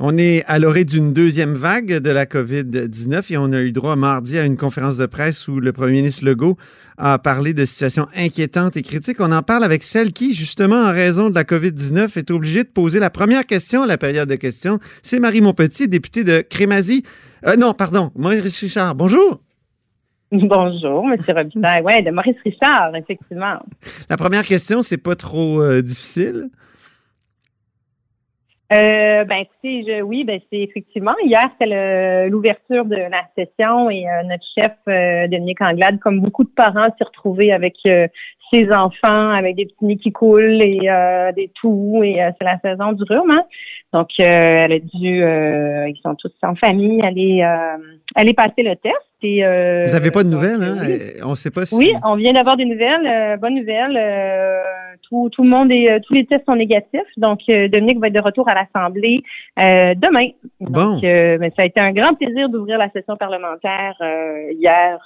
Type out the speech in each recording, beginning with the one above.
On est à l'orée d'une deuxième vague de la COVID-19 et on a eu droit mardi à une conférence de presse où le premier ministre Legault a parlé de situations inquiétantes et critiques. On en parle avec celle qui, justement, en raison de la COVID-19, est obligée de poser la première question à la période de questions. C'est Marie Montpetit, députée de Crémazie. Euh, non, pardon, Maurice Richard. Bonjour. Bonjour, M. Robitaille. Oui, de Maurice Richard, effectivement. La première question, c'est pas trop euh, difficile. Euh, ben écoutez, je, oui, ben c'est effectivement hier c'était l'ouverture de la session et euh, notre chef euh, Dominique Anglade, comme beaucoup de parents, s'est retrouvé avec euh, ses enfants, avec des petits nids qui coulent et des toux et c'est la saison du rhume. Hein? Donc elle a dû, ils sont tous en famille, aller aller passer le test. Et, Vous n'avez pas de nouvelles, hein? On ne sait pas si. Oui, on vient d'avoir des nouvelles, bonnes nouvelles tout, le monde et euh, tous les tests sont négatifs. Donc, euh, Dominique va être de retour à l'Assemblée euh, demain. Donc, mais ça a été un grand plaisir d'ouvrir la session parlementaire hier.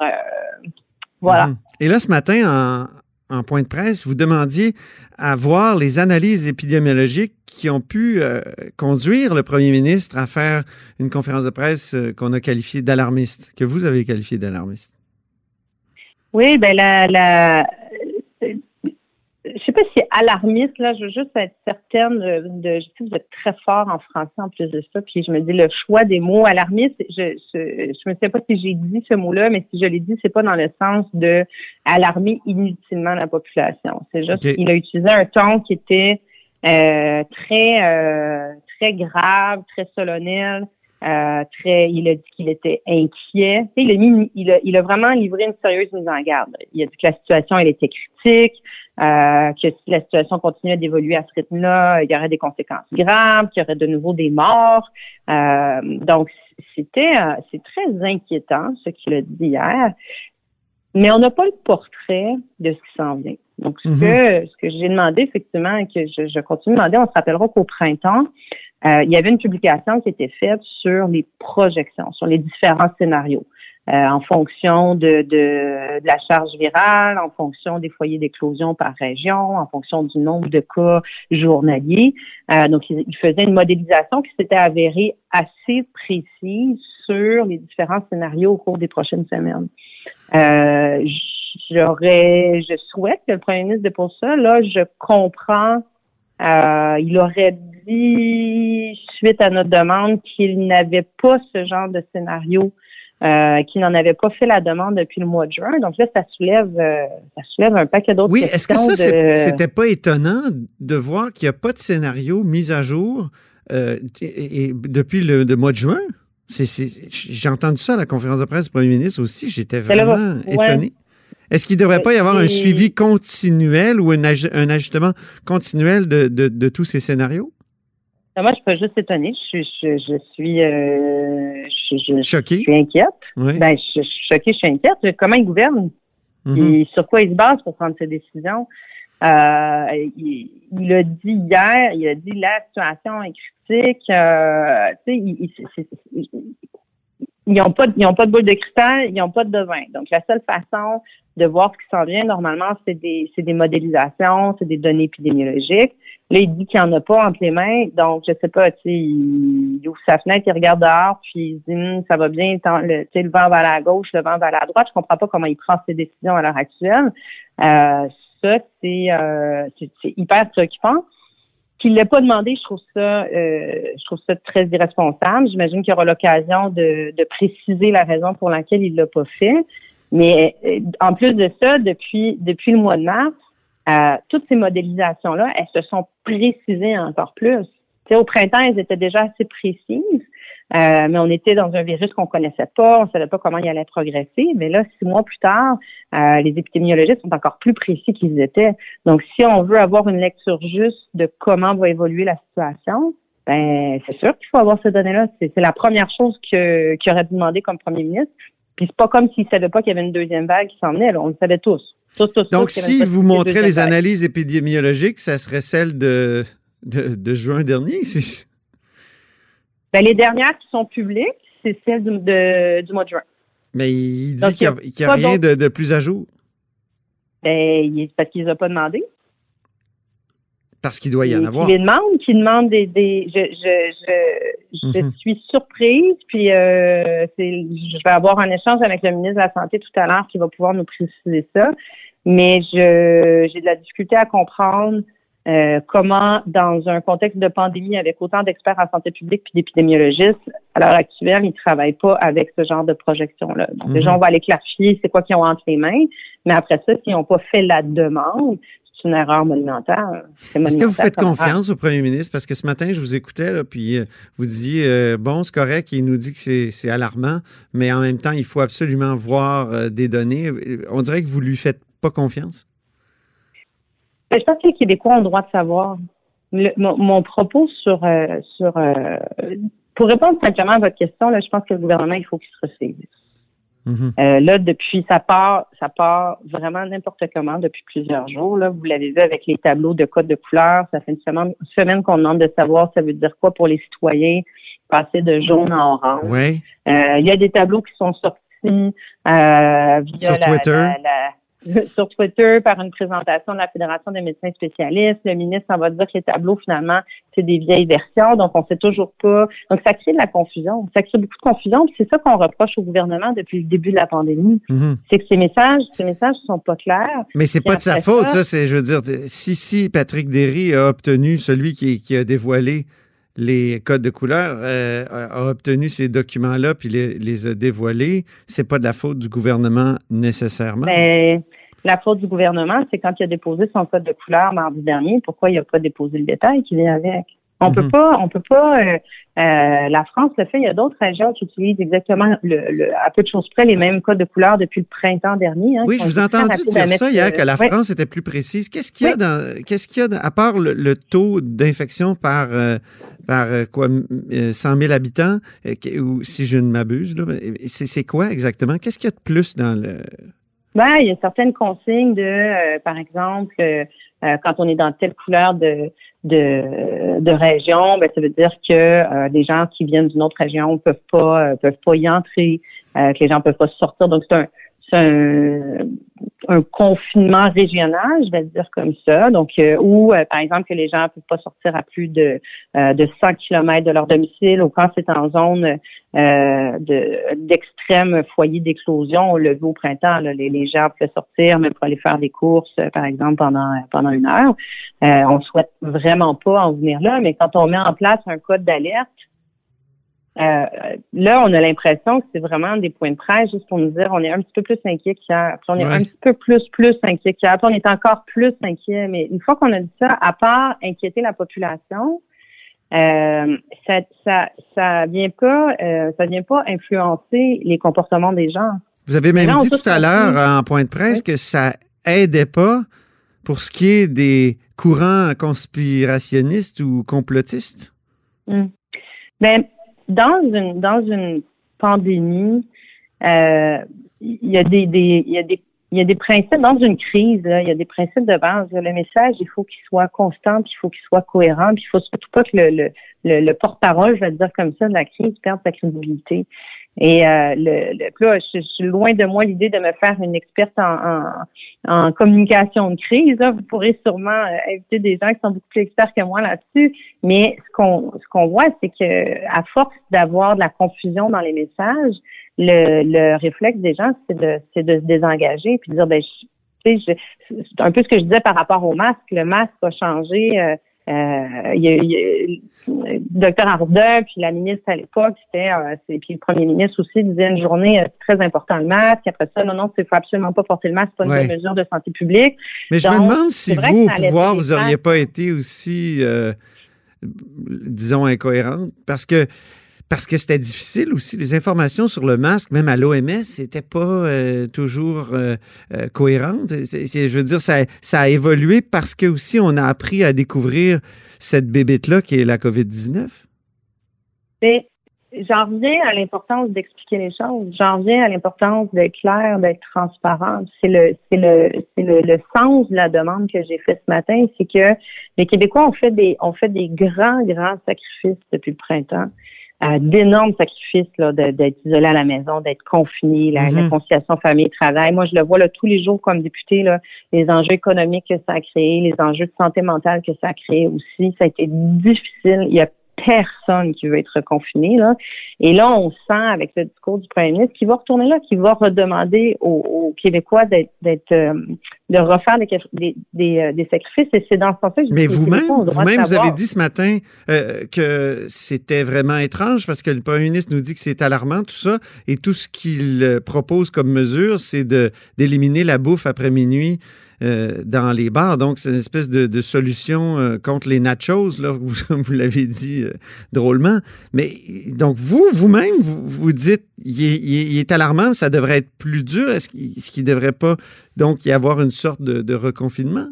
voilà. Mhm. Et là, ce matin, en, point de presse, vous demandiez à voir les analyses épidémiologiques qui ont pu conduire le premier ministre à faire une conférence de presse qu'on a qualifiée d'alarmiste, que vous avez qualifiée d'alarmiste. Oui, ben la, la, je sais pas si c'est alarmiste, là, je veux juste être certaine de, je sais que vous êtes très fort en français en plus de ça, puis je me dis le choix des mots alarmiste, je, je, je me sais pas si j'ai dit ce mot-là, mais si je l'ai dit, c'est pas dans le sens de alarmer inutilement la population. C'est juste qu'il a utilisé un ton qui était euh, très euh, très grave, très solennel. Euh, très, il a dit qu'il était inquiet. Il a, mis, il, a, il a vraiment livré une sérieuse mise en garde. Il a dit que la situation elle était critique, euh, que si la situation continuait d'évoluer à ce rythme-là, il y aurait des conséquences graves, qu'il y aurait de nouveau des morts. Euh, donc, c'était euh, c'est très inquiétant ce qu'il a dit hier. Mais on n'a pas le portrait de ce qui s'en vient. Donc, ce mhm. que, ce que j'ai demandé, effectivement, et que je, je continue de demander, on se rappellera qu'au printemps, euh, il y avait une publication qui était faite sur les projections, sur les différents scénarios. Euh, en fonction de, de, la charge virale, en fonction des foyers d'éclosion par région, en fonction du nombre de cas journaliers. Euh, donc, il, faisait une modélisation qui s'était avérée assez précise sur les différents scénarios au cours des prochaines semaines. Euh, j'aurais, je souhaite que le premier ministre dépose ça. Là, je comprends. il aurait dit, suite à notre demande, qu'il n'avait pas ce genre de scénario euh, qui n'en avait pas fait la demande depuis le mois de juin. Donc là, ça soulève, euh, ça soulève un paquet d'autres oui, questions. Oui, est-ce que ça, c'était pas étonnant de voir qu'il n'y a pas de scénario mis à jour euh, et, depuis le, mois de juin? j'ai entendu ça à la conférence de presse du premier ministre aussi. J'étais vraiment étonné. Est-ce qu'il ne devrait pas y avoir un suivi continuel ou un, ajustement continuel de tous ces scénarios? Ben, moi, je peux juste étonner. Je, je, je suis, euh, je, je, suis inquiète. Ben, je, suis choquée, je suis inquiète. Comment il gouverne? Mm-hmm. Et sur quoi il se base pour prendre ses décisions? Euh, il, il, a dit hier, il a dit la situation est critique. Euh, tu sais, ils n'ont pas, ils ont pas de boule de cristal, ils n'ont pas de devin. Donc, la seule façon de voir ce qui s'en vient, normalement, c'est des, c'est des modélisations, c'est des données épidémiologiques. Là, il dit qu'il n'y en a pas entre les mains. Donc, je sais pas, tu sais, il, ouvre sa fenêtre, il regarde dehors, puis il dit, hum, ça va bien, le, le vent va à la gauche, le vent va à la droite. Je comprends pas comment il prend ses décisions à l'heure actuelle. Euh, ça, c'est, euh, c'est, c'est hyper préoccupant. Qu'il l'ait pas demandé, je trouve ça, euh, je trouve ça très irresponsable. J'imagine qu'il y aura l'occasion de, de préciser la raison pour laquelle il l'a pas fait. Mais euh, en plus de ça, depuis depuis le mois de mars, euh, toutes ces modélisations-là, elles se sont précisées encore plus. Au printemps, elles étaient déjà assez précises, euh, mais on était dans un virus qu'on connaissait pas, on savait pas comment il allait progresser. Mais là, six mois plus tard, euh, les épidémiologistes sont encore plus précis qu'ils étaient. Donc, si on veut avoir une lecture juste de comment va évoluer la situation, ben c'est sûr qu'il faut avoir ces données-là. C'est la première chose que qu'il aurait demandé comme premier ministre. Puis c'est pas comme s'il savait pas qu'il y avait une deuxième vague qui s'en venait. On le savait tous. Donc, si vous montrez les analyses épidémiologiques, ça serait celle de, de, juin dernier? Ben, les dernières qui sont publiques, c'est celles du, mois de juin. Mais il dit qu'il n'y a, rien de, plus à jour. Ben, parce qu'il ne les a pas demandé. Parce qu'il doit y en avoir. Qui les demande, qui demande des. des je je, je, je mhm. suis surprise, puis euh, je vais avoir un échange avec le ministre de la Santé tout à l'heure qui va pouvoir nous préciser ça. Mais je j'ai de la difficulté à comprendre euh, comment, dans un contexte de pandémie avec autant d'experts en santé publique puis d'épidémiologistes, à l'heure actuelle, ils ne travaillent pas avec ce genre de projection-là. Donc, déjà, on va aller clarifier c'est quoi qu'ils ont entre les mains, mais après ça, s'ils n'ont pas fait la demande, c'est une erreur monumentale. Est-ce que vous faites confiance au premier ministre? Parce que ce matin, je vous écoutais, là, puis euh, vous disiez, euh, bon, c'est correct, il nous dit que c'est alarmant, mais en même temps, il faut absolument voir des données. On dirait que vous lui faites pas confiance? Ben, je pense que les Québécois ont le droit de savoir. mon, propos sur, euh, sur euh, pour répondre simplement à votre question, là, je pense que le gouvernement, il faut qu'il se ressaisisse. Mm-hmm. Euh, là, depuis, ça part, ça part vraiment n'importe comment depuis plusieurs jours. Là, vous l'avez vu avec les tableaux de code de couleur. Ça fait une semaine, semaine qu'on demande de savoir ça veut dire quoi pour les citoyens passer de jaune à orange. Oui. Il y a des tableaux qui sont sortis via Sur Twitter. sur Twitter par une présentation de la Fédération des médecins spécialistes. Le ministre en va dire que les tableaux, finalement, c'est des vieilles versions, donc on sait toujours pas. Donc, ça crée de la confusion. Ça crée beaucoup de confusion, c'est ça qu'on reproche au gouvernement depuis le début de la pandémie. Mm-hmm. C'est que ces messages, ces messages sont pas clairs. Mais c'est pas de sa faute, ça, c'est, je veux dire, si, si Patrick Derry a obtenu celui qui, qui a dévoilé les codes de couleur, euh, a obtenu ces documents-là puis les, les a dévoilés, c'est pas de la faute du gouvernement nécessairement. Ben, la faute du gouvernement, c'est quand il a déposé son code de couleur mardi dernier, pourquoi il n'a pas déposé le détail qui vient avec? On peut mhm. pas, on peut pas. Euh, euh, la France le fait. Il y a d'autres régions qui utilisent exactement le, à peu de choses près les mêmes codes de couleur depuis le printemps dernier. Hein, oui, je vous ai entendu dire ça hier que la France était plus précise. Qu'est-ce qu'il y a dans, qu'est-ce qu'il y a à part le, taux d'infection par euh, par quoi 100 000 habitants ou si je ne m'abuse c'est quoi exactement? Qu'est-ce qu'il y a de plus dans le ben, il y a certaines consignes de, par exemple, quand on est dans telle couleur de, de, de région, ben, ça veut dire que euh, des gens qui viennent d'une autre région peuvent pas euh, peuvent pas y entrer, euh, que les gens peuvent pas sortir. Donc c'est un un, un, confinement régional, je vais dire comme ça. Donc, euh, où, euh, par exemple, que les gens ne peuvent pas sortir à plus de, euh, de 100 km de leur domicile ou quand c'est en zone d'extrême foyer d'éclosion, on le au printemps, les, les, gens peuvent sortir, mais pour aller faire des courses, par exemple, pendant, pendant une heure. on souhaite vraiment pas en venir là, mais quand on met en place un code d'alerte, euh, là, on a l'impression que c'est vraiment des points de presse juste pour nous dire on est un petit peu plus inquiet qu'hier. Puis on est un petit peu plus, plus inquiet qu'hier. Puis on est encore plus inquiet. Mais une fois qu'on a dit ça, à part inquiéter la population, euh, ça, ça, ça vient pas, euh, ça vient pas influencer les comportements des gens. Vous avez même dit tout à l'heure en point de presse que ça aidait pas pour ce qui est des courants conspirationnistes ou complotistes? Hum. Ben, dans une dans une pandémie, euh, il y a des, il y a des il y a des principes dans une crise, il y a des principes de base. Le message, il faut qu'il soit constant, puis il faut qu'il soit cohérent, puis il faut surtout pas que le, le, le, le porte-parole, je vais dire comme ça, de la crise perde sa crédibilité. Et euh, le, le là, je, suis loin de moi l'idée de me faire une experte en, en, communication de crise. Vous pourrez sûrement euh, inviter des gens qui sont beaucoup plus experts que moi là-dessus. Mais ce qu'on ce qu'on voit, c'est que à force d'avoir de la confusion dans les messages, le, le réflexe des gens, c'est de c'est de se désengager puis de dire ben je, c'est un peu ce que je disais par rapport au masque. Le masque a changé. Euh, euh, il y a, il docteur Arruda, puis la ministre à l'époque, c'était, euh, puis le premier ministre aussi disait une journée, euh, c'est très important le masque. Après ça, non, non, il faut absolument pas porter le masque, c'est pas une mesure de santé publique. Mais je me demande si vous, au pouvoir, vous n'auriez pas été aussi, disons, incohérente, parce que parce que c'était difficile aussi. Les informations sur le masque, même à l'OMS, n'étaient pas euh, toujours euh, euh, cohérentes. je veux dire, ça, a évolué parce que aussi on a appris à découvrir cette bébête-là qui est la COVID-19. Mais j'en reviens à l'importance d'expliquer les choses. J'en reviens à l'importance d'être clair, d'être transparent. C'est le, le, le, sens de la demande que j'ai faite ce matin, c'est que les Québécois ont fait des, ont fait des grands, grands sacrifices depuis le printemps. D'énormes sacrifices d'être isolé à la maison, d'être confiné, la, mm-hmm. conciliation famille-travail. Moi, je le vois là, tous les jours comme député, là, les enjeux économiques que ça a créé, les enjeux de santé mentale que ça a créé aussi. Ça a été difficile. Il y a personne qui veut être confiné. Là. Et là, on sent avec le discours du premier ministre qu'il va retourner là, qu'il va redemander aux, Québécois d'être, euh, de refaire des, des, euh, des, sacrifices. Et c'est dans ce sens-là que Mais vous-même, vous-même, vous avez dit ce matin euh, que c'était vraiment étrange parce que le premier ministre nous dit que c'est alarmant, tout ça. Et tout ce qu'il propose comme mesure, c'est de, d'éliminer la bouffe après minuit. Euh, dans les bars. Donc, c'est une espèce de, solution euh, contre les nachos, là, vous, vous l'avez dit euh, drôlement. Mais donc, vous, vous-même, vous, vous dites, il est, alarmant, ça devrait être plus dur. Est-ce qu'il ne devrait pas donc y avoir une sorte de, reconfinement?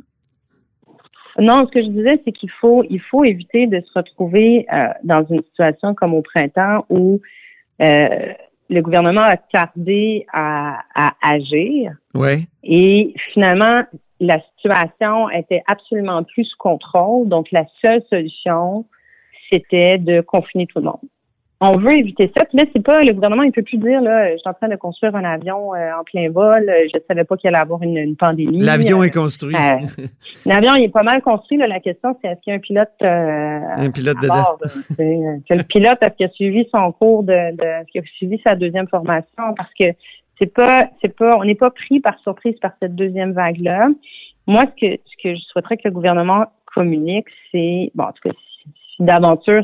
Non, ce que je disais, c'est qu'il faut, il faut éviter de se retrouver dans une situation comme au printemps où le gouvernement a tardé à, agir. Ouais. Et finalement, la situation était absolument plus sous contrôle. Donc, la seule solution, c'était de confiner tout le monde on veut éviter ça. Puis là, c'est pas le gouvernement, il peut plus dire là, je suis en train de construire un avion euh, en plein vol. Je savais pas qu'il allait avoir une, pandémie. L'avion est construit. Euh, l'avion il est pas mal construit. Là. La question, c'est est-ce qu'il y a un pilote euh, un pilote de bord, que le pilote est-ce qu'il a suivi son cours de, de est-ce qu'il a suivi sa deuxième formation? Parce que c'est pas c'est pas on n'est pas pris par surprise par cette deuxième vague là. Moi, ce que ce que je souhaiterais que le gouvernement communique, c'est bon en tout cas d'aventure,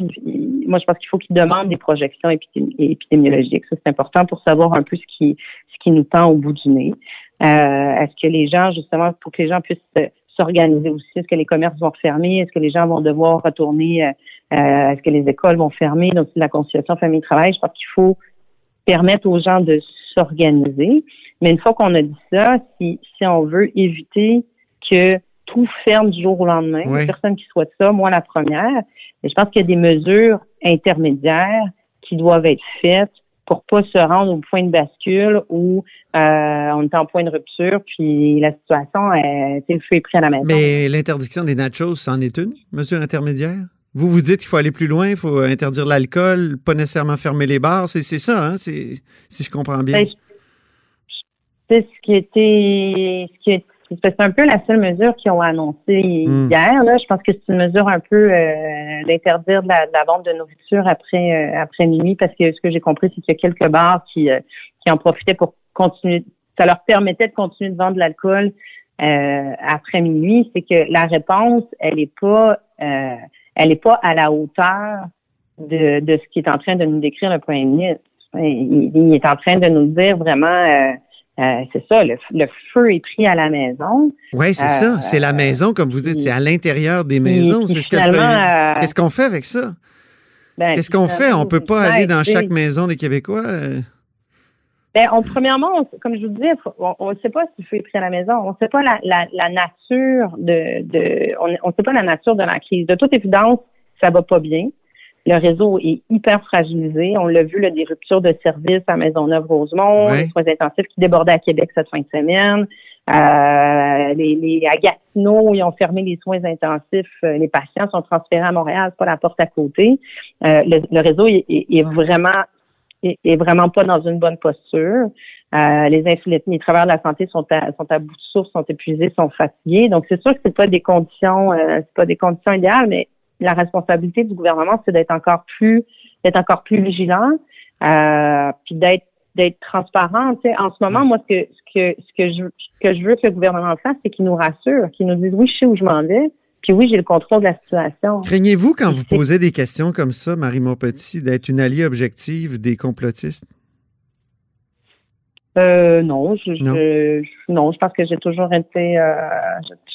moi, je pense qu'il faut qu'ils demandent des projections épidémiologiques. Ça, c'est important pour savoir un peu ce qui, ce qui nous tend au bout du nez. Euh, est-ce que les gens, justement, pour que les gens puissent s'organiser aussi, est-ce que les commerces vont fermer? Est-ce que les gens vont devoir retourner? Euh, euh, est-ce que les écoles vont fermer? Donc, la conciliation famille-travail. Je pense qu'il faut permettre aux gens de s'organiser. Mais une fois qu'on a dit ça, si, si on veut éviter que tout ferme du jour au lendemain. Il personne qui souhaite ça, moi la première. Mais je pense qu'il y a des mesures intermédiaires qui doivent être faites pour pas se rendre au point de bascule où euh, on est en point de rupture, puis la situation, est, le feu est pris à la maison. Mais l'interdiction des nachos, c'en est une mesure intermédiaire? Vous vous dites qu'il faut aller plus loin, il faut interdire l'alcool, pas nécessairement fermer les bars. C'est ça, hein? si je comprends bien. Ben, c'est ce qui était ce qui c'est un peu la seule mesure qu'ils ont annoncée hmm. hier. Là. Je pense que c'est une mesure un peu euh, d'interdire de la, vente de nourriture après euh, après minuit, parce que ce que j'ai compris, c'est qu'il y a quelques bars qui, euh, qui en profitaient pour continuer. Ça leur permettait de continuer de vendre de l'alcool après minuit. C'est que la réponse, elle est pas elle est pas à la hauteur de, de ce qui est en train de nous décrire le premier ministre. Il, il est en train de nous dire vraiment euh, c'est ça, le, feu est pris à la maison. Oui, c'est ça. C'est la euh, maison, comme vous dites, c'est à l'intérieur des maisons. C'est ce euh, Qu'est-ce qu'on fait avec ça? Ben, Qu'est-ce qu'on fait? On ne peut pas aller dans chaque maison des Québécois? Ben, premièrement, comme je vous disais, on ne sait pas si le feu est pris à la maison. On ne sait pas la, nature de, de on ne sait pas la nature de la crise. De toute évidence, ça va pas bien. Le réseau est hyper fragilisé. On l'a vu, là, des ruptures de services à Maisonneuve-Rosemont, les soins intensifs qui débordaient à Québec cette fin de semaine. Euh, les, les, à Gatineau, ils ont fermé les soins intensifs. Euh, les patients sont transférés à Montréal, c'est pas la porte à côté. Euh, le, réseau est, est, vraiment est, vraiment pas dans une bonne posture. Euh, les, les travailleurs de la santé sont à, sont à bout de souffle, sont épuisés, sont fatigués. Donc c'est sûr que c'est pas des conditions, euh, c'est pas des conditions idéales, mais la responsabilité du gouvernement, c'est d'être encore plus d'être encore plus vigilant, euh, puis d'être d'être transparent. En ce moment, moi, ce que ce que ce que je que je veux que le gouvernement fasse, c'est qu'il nous rassure, qu'il nous dise oui, je sais où je m'en vais. Puis oui, j'ai le contrôle de la situation. Craignez-vous quand vous posez des questions comme ça, Marie Montpetit, d'être une alliée objective des complotistes? Euh, non, je, non. Je, non, je pense que j'ai toujours été, euh,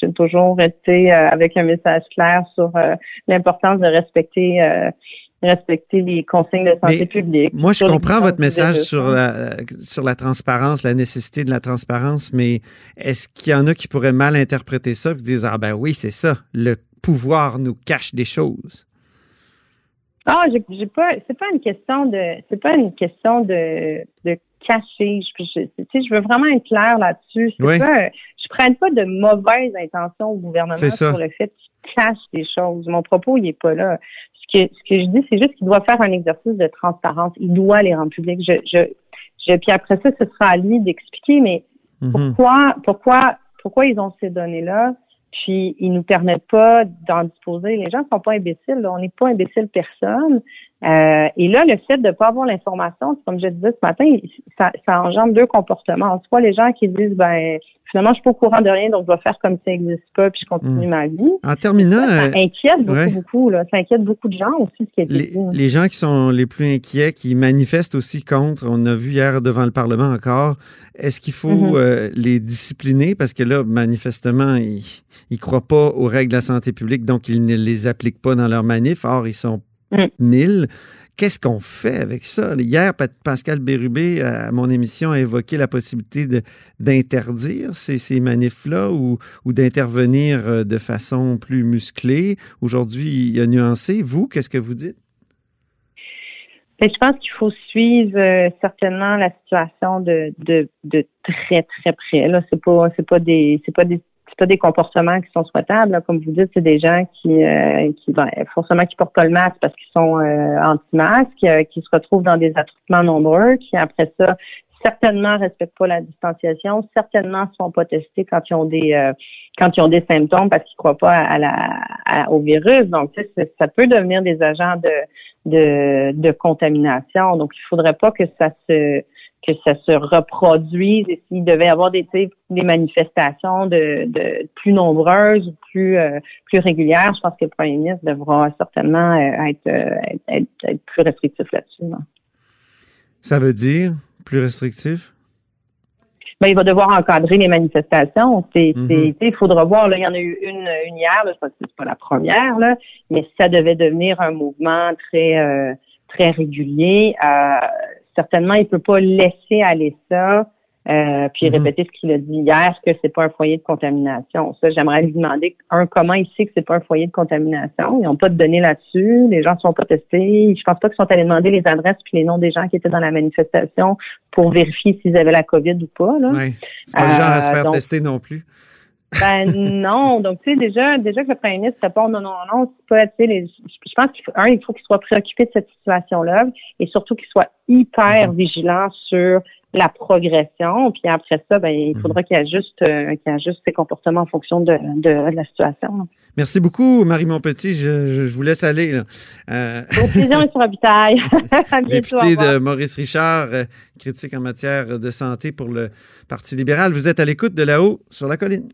j'ai toujours été euh, avec un message clair sur l'importance de respecter, respecter les consignes de santé publique. Moi, je comprends votre message sur la, sur la transparence, la nécessité de la transparence, mais est-ce qu'il y en a qui pourraient mal interpréter ça, qui disent ah ben oui, c'est ça, le pouvoir nous cache des choses? Ah, j'ai pas. C'est pas une question de. C'est pas une question de, de cacher. Je, je, je veux vraiment être clair là-dessus. Je ne prenne pas de mauvaises intentions au gouvernement sur le fait cache des choses. Mon propos, il est pas là. Ce que, ce que je dis, c'est juste qu'il doit faire un exercice de transparence. Il doit les rendre publics. Je, je, je, puis après ça, ce sera à lui d'expliquer, mais Mhm. pourquoi, pourquoi, pourquoi ils ont ces données-là? Puis ils nous permettent pas d'en disposer. Les gens sont pas imbéciles. là. On n'est pas imbécile personne. Euh, et là, le fait de ne pas avoir l'information, comme je disais ce matin, ça, ça engendre deux comportements. Soit les gens qui disent, ben finalement, je suis pas au courant de rien, donc je vais faire comme ça n'existe pas, puis je continue Mm. ma vie. En terminant, Ça, ça inquiète beaucoup, ouais. beaucoup. Là. Ça inquiète beaucoup de gens aussi, ce qui est les, dit. les gens qui sont les plus inquiets, qui manifestent aussi contre, on a vu hier devant le Parlement encore, est-ce qu'il faut Mhm. euh, les discipliner? Parce que là, manifestement, ils ne croient pas aux règles de la santé publique, donc ils ne les appliquent pas dans leur manif. Or, ils sont Mm. Qu'est-ce qu'on fait avec ça? Hier, Pascal Bérubé, à mon émission, a évoqué la possibilité de- d'interdire ces, ces manifs-là ou, ou d'intervenir euh, de façon plus musclée. Aujourd'hui, il a nuancé. Vous, qu'est-ce que vous dites? Que je pense qu'il faut suivre euh, certainement la situation de, de, de très très près. Là, c'est pas c'est pas des c'est pas des pas des comportements qui sont souhaitables. là. Comme vous dites, c'est des gens qui euh, qui ben, forcément qui portent pas le masque parce qu'ils sont euh, anti-masques, euh, qui se retrouvent dans des attroupements nombreux, qui après ça certainement respectent pas la distanciation, certainement ne sont pas testés quand ils ont des euh, quand ils ont des symptômes parce qu'ils croient pas à la à- au virus. Donc ça peut devenir des agents de de, de contamination. Donc, il faudrait pas que ça se que ça se reproduise et s'il devait y avoir des, des manifestations de, de plus nombreuses ou plus euh, plus régulières, je pense que le premier ministre devra certainement euh, être, euh, être, être- être plus restrictif là-dessus. là. Ça veut dire plus restrictif? Ben, il va devoir encadrer les manifestations. Mhm. il faudra voir. Là, il y en a eu une, une hier. Là, je pense que c'est pas la première, là, mais ça devait devenir un mouvement très euh, très régulier, euh, certainement, il peut pas laisser aller ça. euh, puis Mhm. répéter ce qu'il a dit hier, que c'est pas un foyer de contamination. Ça, j'aimerais lui demander, un, comment il sait que c'est pas un foyer de contamination? Ils n'ont pas de données là-dessus, les gens ne sont pas testés. Je pense pas qu'ils sont allés demander les adresses puis les noms des gens qui étaient dans la manifestation pour vérifier s'ils avaient la COVID ou pas. Là. Oui. C'est pas le genre à se Euh, faire donc- tester non plus. Ben non, donc tu sais déjà déjà que le premier ministre répond non non non, c'est pas tu sais les- je pense qu'il faut un il faut qu'il soit préoccupé de cette situation-là et surtout qu'il soit hyper vigilant sur la progression puis après ça ben il faudra qu'il ajuste euh, qu'il ajuste ses comportements en fonction de, de, de la situation. là. Merci beaucoup, Marie Montpetit. Je, je, je vous laisse aller. là. Euh, Au plaisir et sur député de Maurice Richard, euh, critique en matière de santé pour le Parti libéral. Vous êtes à l'écoute de là-haut sur la colline.